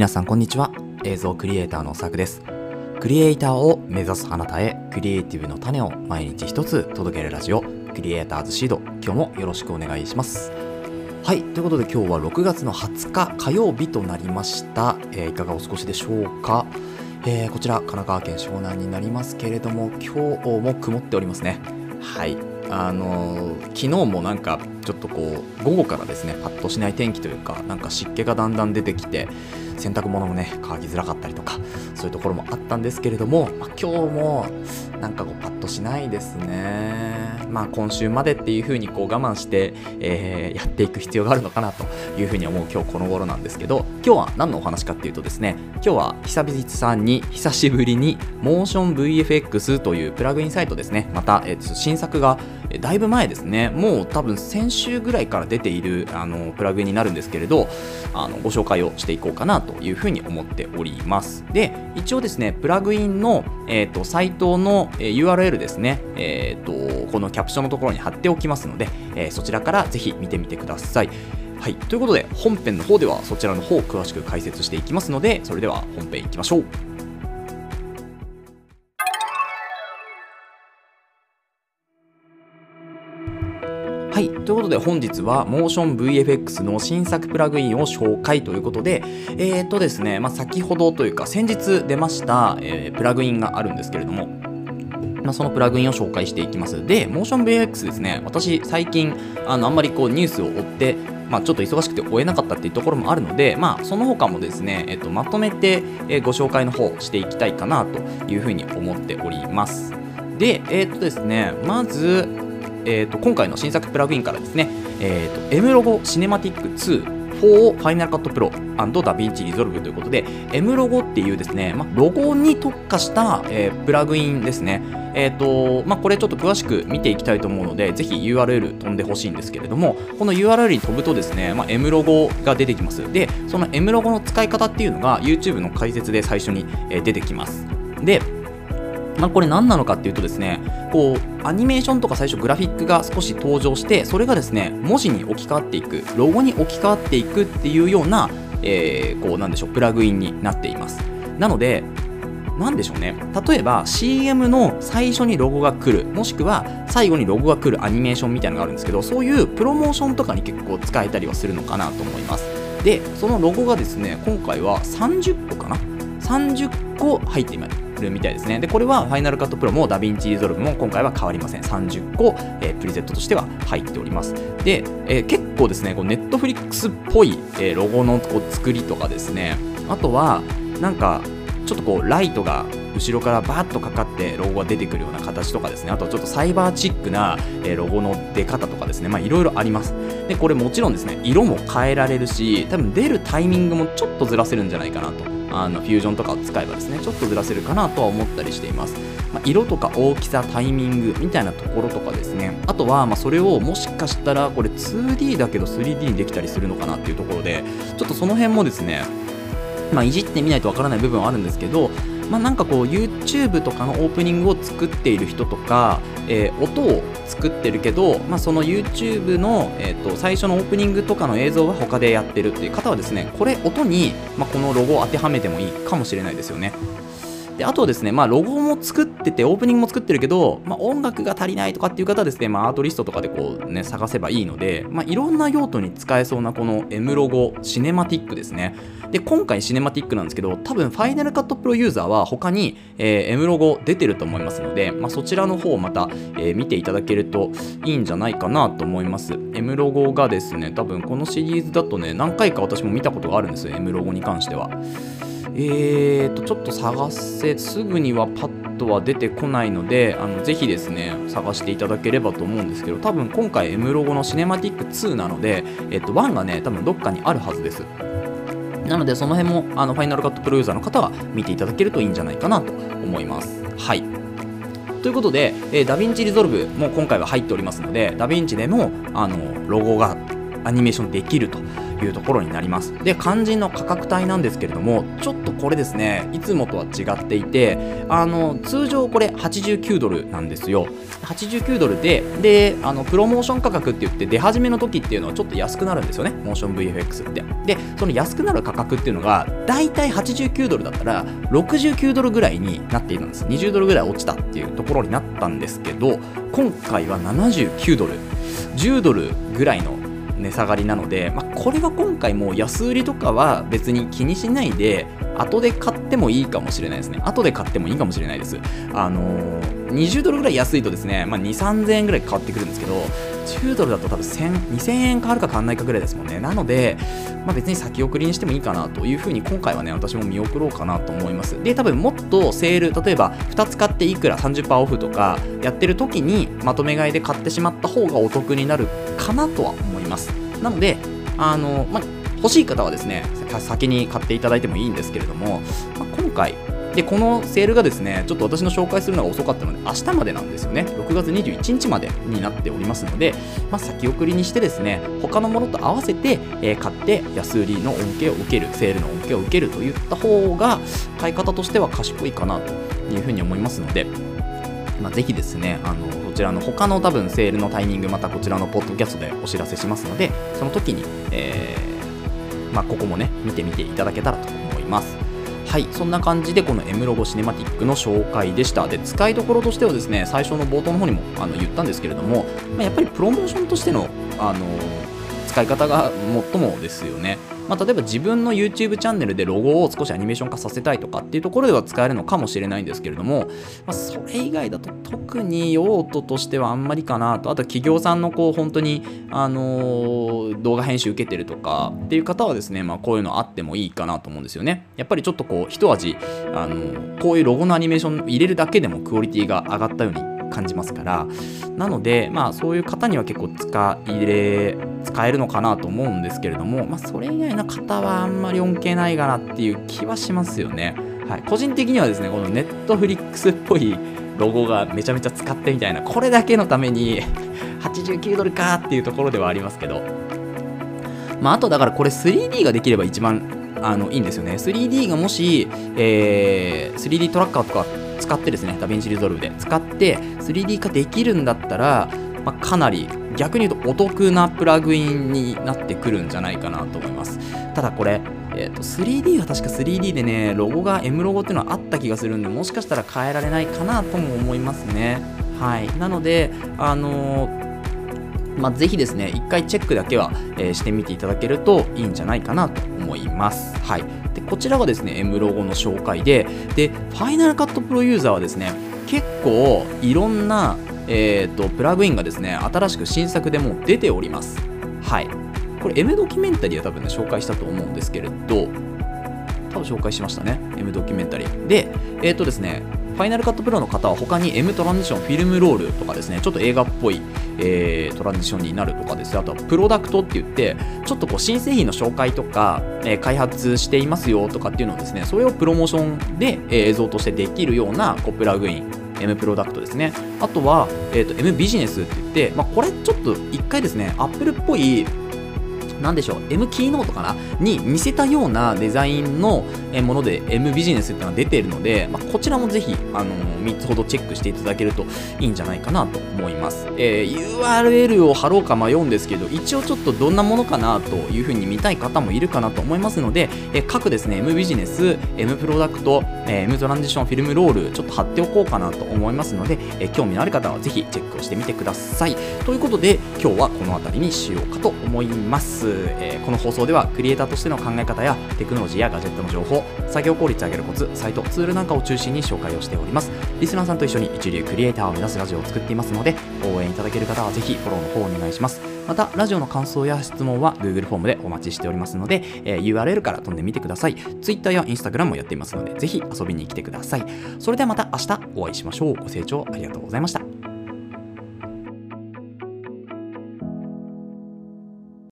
皆さんこんにちは。映像クリエイターのさくです。クリエイターを目指すあなたへクリエイティブの種を毎日一つ届けるラジオクリエイターズシード。今日もよろしくお願いします。はいということで今日は6月の20日火曜日となりました、えーいかがお過ごしでしょうか？えーこちら神奈川県湘南になりますけれども今日も曇っておりますね。はい。あのー昨日もなんかちょっとこう午後からですねパッとしない天気というかなんか湿気がだんだん出てきて洗濯物もね乾きづらかったりとかそういうところもあったんですけれども、まあ、今日もなんかこうパッとしないですね。まあ今週までっていう風にこう我慢して、えーやっていく必要があるのかなという風に思う今日この頃なんですけど今日は何のお話かっていうとですね今日は久々さんに久しぶりにモーション VFX というプラグインサイトですね。また、えー新作がだいぶ前ですね。もう多分先週ぐらいから出ているあのプラグインになるんですけれどあのご紹介をしていこうかなというふうに思っております。で一応ですねプラグインの、えー、とサイトの、URL ですね、えー、とこのキャプションのところに貼っておきますので、えーそちらからぜひ見てみてください。はい、ということで本編の方ではそちらの方を詳しく解説していきますのでそれでは本編いきましょう。はい、ということで本日は MotionVFX の新作プラグインを紹介ということで、えーとですね、まあ、先ほどというか先日出ました、えープラグインがあるんですけれども、まあ、そのプラグインを紹介していきます。で、MotionVFX ですね、私最近あのあんまりこうニュースを追って、まあ、ちょっと忙しくて追えなかったっていうところもあるので、まあ、その他もですね、えっと、まとめて、えご紹介の方していきたいかなというふうに思っております。で、えっとですね、まず、えー、と今回の新作プラグインからですね、えー、と M ロゴシネマティック2 for Final Cut Pro DaVinci Resolve ということで M ロゴっていうですね、まあ、ロゴに特化した、えープラグインですね。えーとまあ、これちょっと詳しく見ていきたいと思うので、ぜひ URL 飛んでほしいんですけれども、この URL に飛ぶとですね、まあ、M ロゴが出てきます。で、その M ロゴの使い方っていうのが YouTube の解説で最初に、えー出てきます。で、まあ、これ何なのかっていうとですねこうアニメーションとか最初グラフィックが少し登場してそれがですね文字に置き換わっていくロゴに置き換わっていくっていうような、えーこうなんでしょうプラグインになっています。なのでなんでしょうね。例えば CM の最初にロゴが来るもしくは最後にロゴが来るアニメーションみたいなのがあるんですけどそういうプロモーションとかに結構使えたりはするのかなと思います。でそのロゴがですね今回は30個かな？30個入っています。るみたいですね。で、これは Final Cut Pro も DaVinci Resolve も今回は変わりません。30個、えープリセットとしては入っております。で、えー結構ですね、こう Netflix っぽい、えーロゴのこう作りとかですね、あとは、なんか、ちょっとこうライトが後ろからバーッとかかってロゴが出てくるような形とかですねあとちょっとサイバーチックなえロゴの出方とかですねまあいろいろありますでこれもちろんですね色も変えられるし多分出るタイミングもちょっとずらせるんじゃないかなとあのフュージョンとかを使えばですねちょっとずらせるかなとは思ったりしています、まあ、色とか大きさタイミングみたいなところとかですね。あとはまそれをもしかしたらこれ 2D だけど 3D にできたりするのかなっていうところでちょっとその辺もですねまあ、いじってみないとわからない部分はあるんですけど、まあ、なんかこう YouTube とかのオープニングを作っている人とか、えー音を作ってるけど、まあ、その YouTube の、えー、と最初のオープニングとかの映像は他でやってるっていう方はですねこれ音に、まあ、このロゴを当てはめてもいいかもしれないですよね。であとはですね、まあ、ロゴも作ってて、オープニングも作ってるけど、まあ、音楽が足りないとかっていう方はですね、まあ、アートリストとかでこうね、探せばいいので、まあ、いろんな用途に使えそうなこの M ロゴ、シネマティックですね。で、今回シネマティックなんですけど、多分、ファイナルカットプロユーザーは他に、えー M ロゴ出てると思いますので、まあ、そちらの方をまた、えー見ていただけるといいんじゃないかなと思います。M ロゴがですね、多分このシリーズだとね、何回か私も見たことがあるんですよ、M ロゴに関しては。えーと、ちょっと探せ、すぐにはパッとは出てこないので、あのぜひですね、探していただければと思うんですけど、多分今回 M ロゴのシネマティック2なので、えっと、1がね、多分どっかにあるはずです。なので、その辺も、あの、ファイナルカットプロユーザーの方は見ていただけるといいんじゃないかなと思います。はい。ということで、えー、 DaVinci Resolve も今回は入っておりますので、ダヴィンチでのあのロゴがアニメーションできるというところになります。で肝心の価格帯なんですけれどもちょっとこれですねいつもとは違っていてあの通常これ89ドルなんですよ。89ドルでであのプロモーション価格って言って出始めの時っていうのはちょっと安くなるんですよね。 motionVFX って。でその安くなる価格っていうのがだいたい89ドルだったら69ドルぐらいになっているんです。20ドルぐらい落ちたっていうところになったんですけど今回は79ドル。10ドルぐらいの値下がりなので、まあ、これは今回もう安売りとかは別に気にしないで後で買ってもいいかもしれないですね。後で買ってもいいかもしれないです。あのー、20ドルぐらい安いとですね、まあ、2 3 0 0 0円ぐらい変わってくるんですけど10ドルだと多分2000円変わるか変わらないかぐらいですもんね。なので、まあ、別に先送りにしてもいいかなというふうに今回はね私も見送ろうかなと思います。で多分もっとセール例えば2つ買っていくら30%オフとかやってる時にまとめ買いで買ってしまった方がお得になるかなとは思ます。なのであの、まあ、欲しい方はですね先に買っていただいてもいいんですけれども、まあ、今回でこのセールがですねちょっと私の紹介するのが遅かったので明日までなんですよね。6月21日までになっておりますので、まあ、先送りにしてですね他のものと合わせて、えー、買って安売りの恩恵を受けるセールの恩恵を受けるといった方が買い方としては賢いかなというふうに思いますのでまあ、ぜひですね、あのこちらの他の多分セールのタイミング、またこちらのポッドキャストでお知らせしますので、その時に、えー、まあ、ここもね、見てみていただけたらと思います。はい、そんな感じでこの M ロゴシネマティックの紹介でした。で、使いどころとしてはですね、最初の冒頭の方にもあの言ったんですけれども、まあ、やっぱりプロモーションとしての、あの使い方が最もですよね。まあ、例えば自分の YouTube チャンネルでロゴを少しアニメーション化させたいとかっていうところでは使えるのかもしれないんですけれども、まあ、それ以外だと特に用途としてはあんまりかなとあと企業さんのこう本当に、あの、動画編集受けてるとかっていう方はですね、まあ、こういうのあってもいいかなと思うんですよねやっぱりちょっとこう一味、あの、こういうロゴのアニメーション入れるだけでもクオリティが上がったように感じますから。なのでまあそういう方には結構使いれ使えるのかなと思うんですけれども、まあ、それ以外の方はあんまり恩恵ないかなっていう気はしますよね。はい、個人的にはですねこの Netflix っぽいロゴがめちゃめちゃ使ってみたいなこれだけのために 89ドルかっていうところではありますけど。まああとだからこれ 3D ができれば一番あのいいんですよね。3D がもし、えー、3D トラッカーとか使ってですね、 DaVinci Resolve で使って 3D 化できるんだったら、まあ、かなり逆に言うとお得なプラグインになってくるんじゃないかなと思います。ただこれ、えー、と 3D は確か 3D でね、ロゴが M ロゴっていうのはあった気がするんで、もしかしたら変えられないかなとも思いますね。はい。なので、あのーまあ、ぜひですね、一回チェックだけは、えー、してみていただけるといいんじゃないかなと思います。はい。で、こちらがですね、M ロゴの紹介で、で、ファイナルカットプロユーザーはですね、結構いろんな、えーと、プラグインがですね、新しく新作でも出ております。はい。これ M ドキュメンタリーは多分ね、紹介したと思うんですけれど、多分紹介しましたね。M ドキュメンタリー。で、えっ、ー、とですね、ファイナルカットプロの方は他に M トランジション、フィルムロールとかですね、ちょっと映画っぽい、えー、トランジションになるとかですね、あとはプロダクトって言って、ちょっとこう新製品の紹介とか、えー、開発していますよとかっていうのをですね、それをプロモーションで、えー、映像としてできるようなこうプラグイン、M プロダクトですね。あとは、えーと、M ビジネスって言って、まあ、これちょっと一回ですね、Apple っぽいなんでしょう、M キーノートかな？に似せたようなデザインのもので M ビジネスっていうのが出ているので、まあ、こちらもぜひ、あのー、3つほどチェックしていただけるといいんじゃないかなと思います。えー、URL を貼ろうか迷うんですけど、一応ちょっとどんなものかなというふうに見たい方もいるかなと思いますので、えー、各ですね、M ビジネス、M プロダクト、えー、M トランジションフィルムロール、ちょっと貼っておこうかなと思いますので、えー、興味のある方はぜひチェックをしてみてください。ということで、今日はこの辺りにしようかと思います。えー、この放送ではクリエイターとしての考え方やテクノロジーやガジェットの情報作業効率を上げるコツサイトツールなんかを中心に紹介をしております。リスナーさんと一緒に一流クリエイターを目指すラジオを作っていますので応援いただける方はぜひフォローの方お願いします。またラジオの感想や質問は Google フォームでお待ちしておりますので、えー、URL から飛んでみてください。Twitter や Instagram もやっていますのでぜひ遊びに来てください。それではまた明日お会いしましょう。ご清聴ありがとうございました。